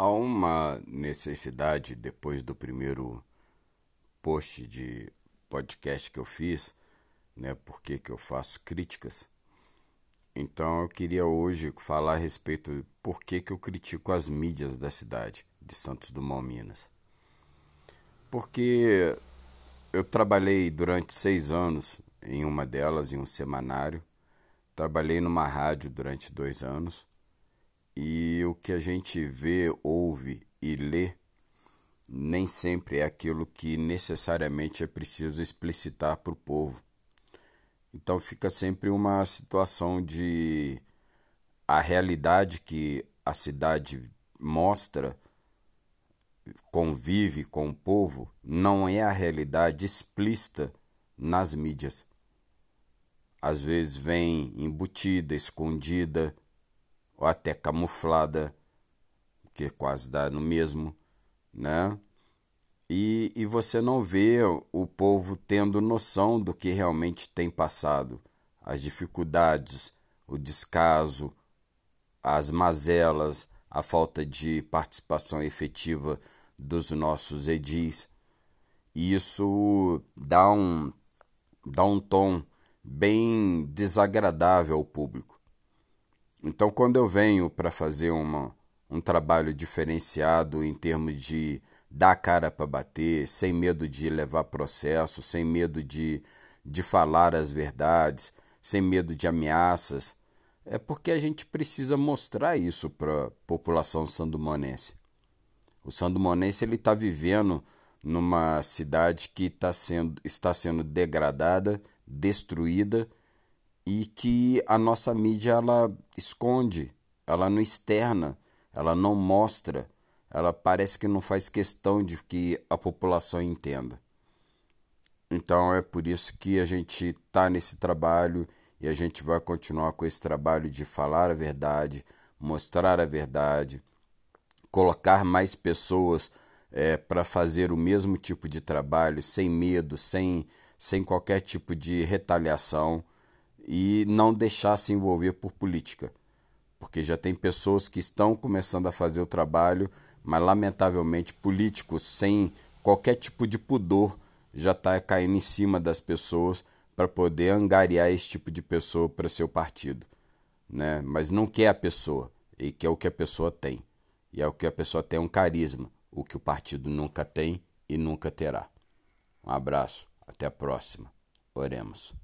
há uma necessidade, depois do primeiro post de podcast que eu fiz, né, porque que eu faço críticas. Então eu queria hoje falar a respeito de por que, que eu critico as mídias da cidade de Santos Dumont, Minas. Porque eu trabalhei durante seis anos em uma delas, em um semanário. Trabalhei numa rádio durante dois anos e o que a gente vê, ouve e lê nem sempre é aquilo que necessariamente é preciso explicitar para o povo. Então fica sempre uma situação de a realidade que a cidade mostra, convive com o povo, não é a realidade explícita nas mídias. Às vezes vem embutida, escondida, ou até camuflada, que quase dá no mesmo, né? E, e você não vê o povo tendo noção do que realmente tem passado, as dificuldades, o descaso, as mazelas, a falta de participação efetiva dos nossos edis. E isso dá um, dá um tom bem desagradável ao público. Então, quando eu venho para fazer uma, um trabalho diferenciado em termos de dar cara para bater, sem medo de levar processo, sem medo de, de falar as verdades, sem medo de ameaças, é porque a gente precisa mostrar isso para a população sandumonense. O sandumonense está vivendo numa cidade que tá sendo, está sendo degradada, destruída e que a nossa mídia ela esconde, ela não externa, ela não mostra, ela parece que não faz questão de que a população entenda. Então é por isso que a gente está nesse trabalho e a gente vai continuar com esse trabalho de falar a verdade, mostrar a verdade, colocar mais pessoas é, para fazer o mesmo tipo de trabalho sem medo, sem, sem qualquer tipo de retaliação e não deixar se envolver por política, porque já tem pessoas que estão começando a fazer o trabalho, mas lamentavelmente políticos sem qualquer tipo de pudor já está caindo em cima das pessoas para poder angariar esse tipo de pessoa para seu partido, né? Mas não quer a pessoa e quer o que a pessoa tem e é o que a pessoa tem um carisma, o que o partido nunca tem e nunca terá. Um abraço, até a próxima. Oremos.